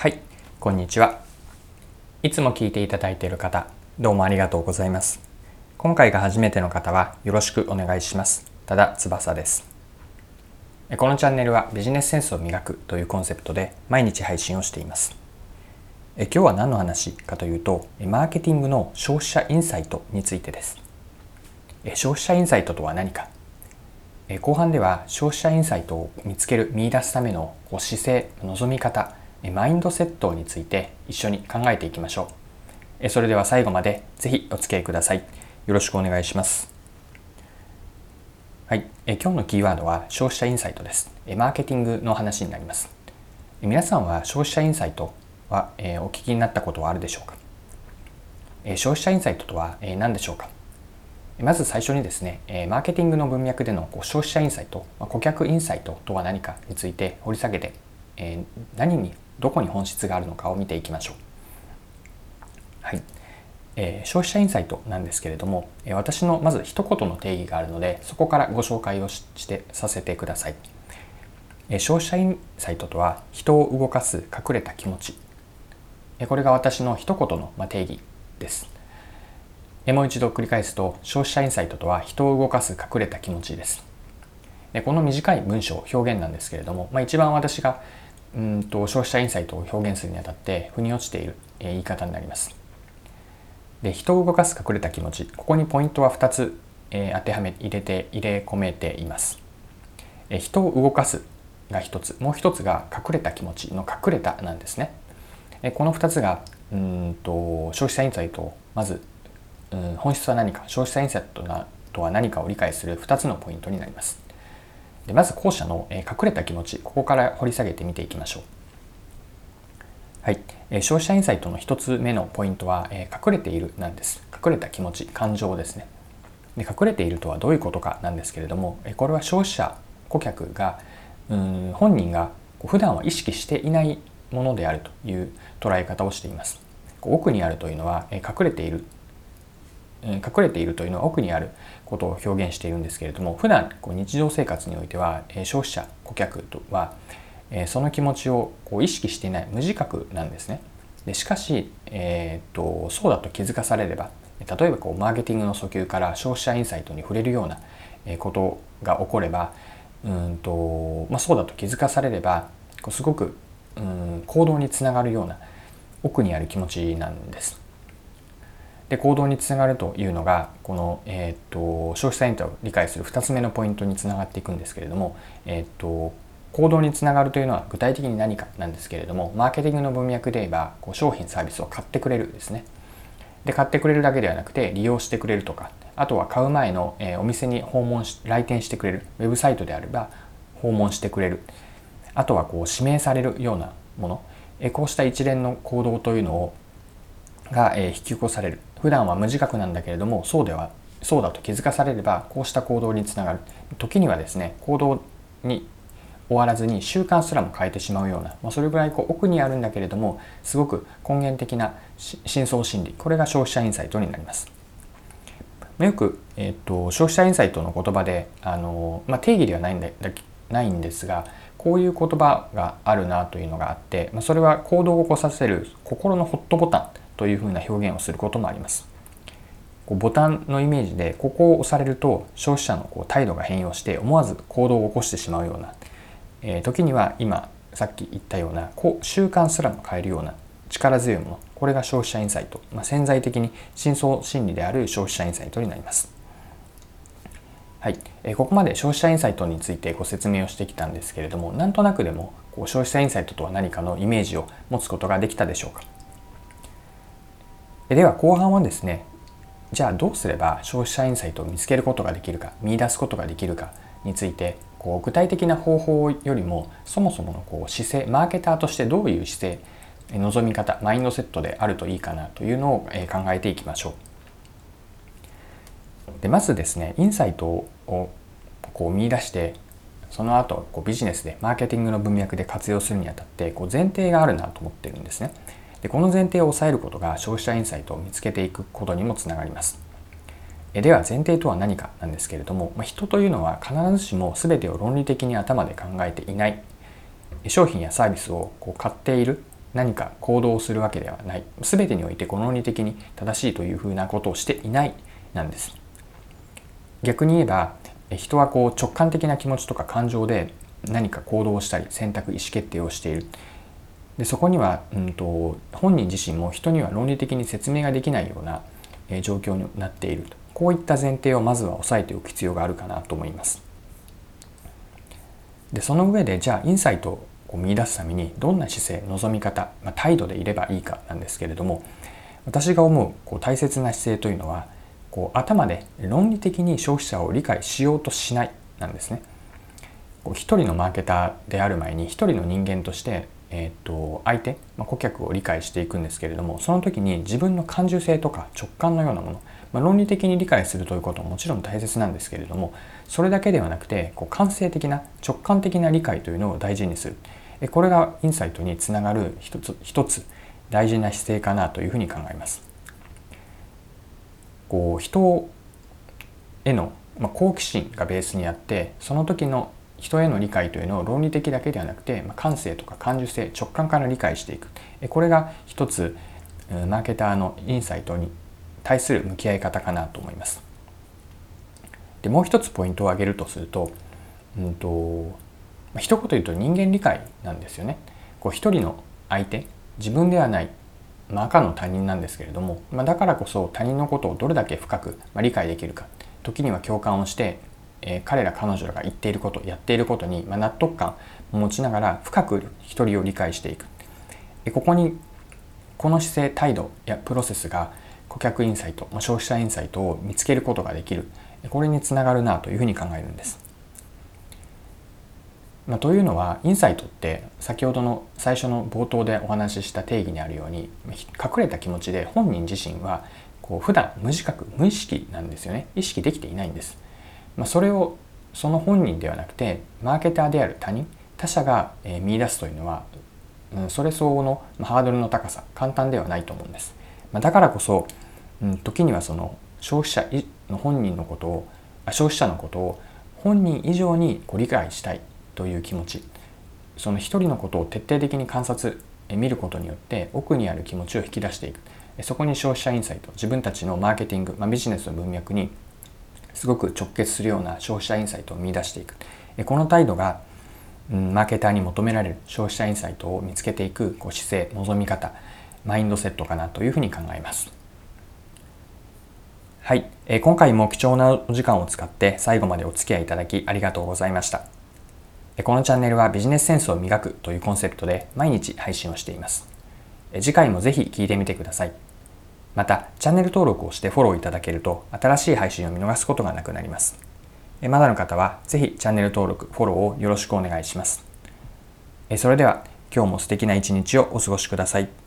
はい、こんにちは。いつも聞いていただいている方、どうもありがとうございます。今回が初めての方はよろしくお願いします。ただ翼です。このチャンネルはビジネスセンスを磨くというコンセプトで毎日配信をしています。今日は何の話かというと、マーケティングの消費者インサイトについてです。消費者インサイトとは何か後半では消費者インサイトを見つける見出すための姿勢望み方マインドセットについて一緒に考えていきましょう。それでは最後までぜひお付き合いください。よろしくお願いします。はい。え今日のキーワードは消費者インサイトです。マーケティングの話になります。皆さんは消費者インサイトは、えお聞きになったことはあるでしょうか？消費者インサイトとは、え何でしょうか？まず最初にですね、マーケティングの文脈での消費者インサイト、顧客インサイトとは何かについて掘り下げて、何にどこに本質があるのかを見ていきましょう。はい。えー、消費者インサイトなんですけれども、え私のまず一言の定義があるのでそこからご紹介をしてさせてください、え消費者インサイトとは人を動かす隠れた気持ち、えこれが私の一言の、ま定義です、えもう一度繰り返すと消費者インサイトとは人を動かす隠れた気持ちですでこの短い文章表現なんですけれども、まあ、一番私がうんと消費者インサイトを表現するにあたって腑に落ちている、え言い方になります。で人を動かす隠れた気持ちここにポイントは2つ、えー、当てはめ入れて入れ込めています。え人を動かすが1つもう1つが隠れた気持ちの隠れたなんですね。えこの2つがうんと消費者インサイトをまず、うん、本質は何か消費者インサイトとは何かを理解する2つのポイントになります。でまず後者の、隠れた気持ちここから掘り下げて見ていきましょう。はい、消費者インサイトの1つ目のポイントは、隠れているなんです。隠れた気持ち、感情ですね。で隠れているとはどういうことかなんですけれども、これは消費者、顧客がうん本人が普段は意識していないものであるという捉え方をしています。奥にあるというのは、隠れている隠れているというのは奥にあることを表現しているんですけれども普段こう日常生活においては消費者顧客とはその気持ちをこう意識していない無自覚なんですね。でしかし、えーと、とそうだと気づかされれば例えばこうマーケティングの訴求から消費者インサイトに触れるようなことが起こればうんと、まあ、そうだと気づかされればこうすごくうん行動につながるような奥にある気持ちなんです。で行動につながるというのがこの、えーと、消費者インタを理解する2つ目のポイントにつながっていくんですけれども、えーと、行動につながるというのは具体的に何かなんですけれどもマーケティングの文脈で言えばこう商品サービスを買ってくれるですね。で買ってくれるだけではなくて利用してくれるとかあとは買う前の、えー、お店に訪問し来店してくれるウェブサイトであれば訪問してくれる。あとはこう指名されるようなもの、え、こうした一連の行動というのをが、え、引き起こされる。普段は無自覚なんだけれどもそうではそうだと気づかされればこうした行動につながる。時にはですね行動に終わらずに習慣すらも変えてしまうような、まあ、それぐらいこう奥にあるんだけれどもすごく根源的な深層心理。これが消費者インサイトになります。よく、えーと、消費者インサイトの言葉であの、まあ、定義ではないんだないんですがこういう言葉があるなというのがあって、まあ、それは行動を起こさせる心のホットボタンというふうな表現をすることもあります。こうボタンのイメージでここを押されると消費者のこう態度が変容して思わず行動を起こしてしまうような、えー、時には今さっき言ったようなこう習慣すらも変えるような力強いものこれが消費者インサイト、まあ、潜在的に深層心理である消費者インサイトになります。はい、え、ここまで消費者インサイトについてご説明をしてきたんですけれどもなんとなくでもこう消費者インサイトとは何かのイメージを持つことができたでしょうか？では後半はですねじゃあどうすれば消費者インサイトを見つけることができるか見出すことができるかについてこう具体的な方法よりもそもそものこう姿勢マーケターとしてどういう姿勢望み方マインドセットであるといいかなというのを考えていきましょう。でまずですねインサイトをこう見出してその後こうビジネスでマーケティングの文脈で活用するにあたってこう前提があるなと思ってるんですね。でこの前提を抑えることが消費者インサイトを見つけていくことにもつながります。では前提とは何かなんですけれども人というのは必ずしも全てを論理的に頭で考えていない商品やサービスをこう買っている何か行動をするわけではない全てにおいてこの論理的に正しいというふうなことをしていないなんです。逆に言えば人はこう直感的な気持ちとか感情で何か行動をしたり選択意思決定をしているでそこには、うんと、本人自身も人には論理的に説明ができないような、え状況になっているとこういった前提をまずは押さえておく必要があるかなと思います。でその上でじゃあインサイトを見出すためにどんな姿勢望み方、まあ、態度でいればいいかなんですけれども私が思うこう大切な姿勢というのはこう頭で論理的に消費者を理解しようとしないなんですね。こう一人のマーケターである前に一人の人間として、えー、と相手、まあ、顧客を理解していくんですけれどもその時に自分の感受性とか直感のようなもの、まあ、論理的に理解するということももちろん大切なんですけれどもそれだけではなくてこう感性的な直感的な理解というのを大事にするこれがインサイトにつながる一つ一つ大事な姿勢かなというふうに考えます。こう人への、まあ、好奇心がベースにあってその時の人への理解というのを論理的だけではなくて、ま、感性とか感受性直感から理解していくこれが一つマーケターのインサイトに対する向き合い方かなと思います。でもう一つポイントを挙げるとすると,、うんとま、一言言うと人間理解なんですよね。こう一人の相手自分ではないまあ、赤の他人なんですけれども、まあ、だからこそ他人のことをどれだけ深く、理解できるか時には共感をして、え、彼ら彼女らが言っていることやっていることに、ま納得感を持ちながら深く一人を理解していく。ここにこの姿勢態度やプロセスが顧客インサイト、まあ、消費者インサイトを見つけることができる。これにつながるなというふうに考えるんです。まあ、というのはインサイトって先ほどの最初の冒頭でお話しした定義にあるように隠れた気持ちで本人自身はこう普段無自覚無意識なんですよね。意識できていないんです、まあ、それをその本人ではなくてマーケターである他人他者が見出すというのはそれ相応のハードルの高さ簡単ではないと思うんです、ま、だからこそ時にはその消費者の本人のことを消費者のことを本人以上にこう理解したいという気持ちその一人のことを徹底的に観察見ることによって奥にある気持ちを引き出していく。そこに消費者インサイト自分たちのマーケティング、まあ、ビジネスの文脈にすごく直結するような消費者インサイトを見出していくこの態度が、マーケターに求められる消費者インサイトを見つけていくこう姿勢望み方マインドセットかなというふうに考えますはい、え、今回も貴重なお時間を使って最後までお付き合いいただきありがとうございましたこのチャンネルはビジネスセンスを磨くというコンセプトで毎日配信をしています。次回もぜひ聴いてみてください。また、チャンネル登録をしてフォローいただけると新しい配信を見逃すことがなくなります。まだの方はぜひチャンネル登録、フォローをよろしくお願いします。それでは今日も素敵な一日をお過ごしください。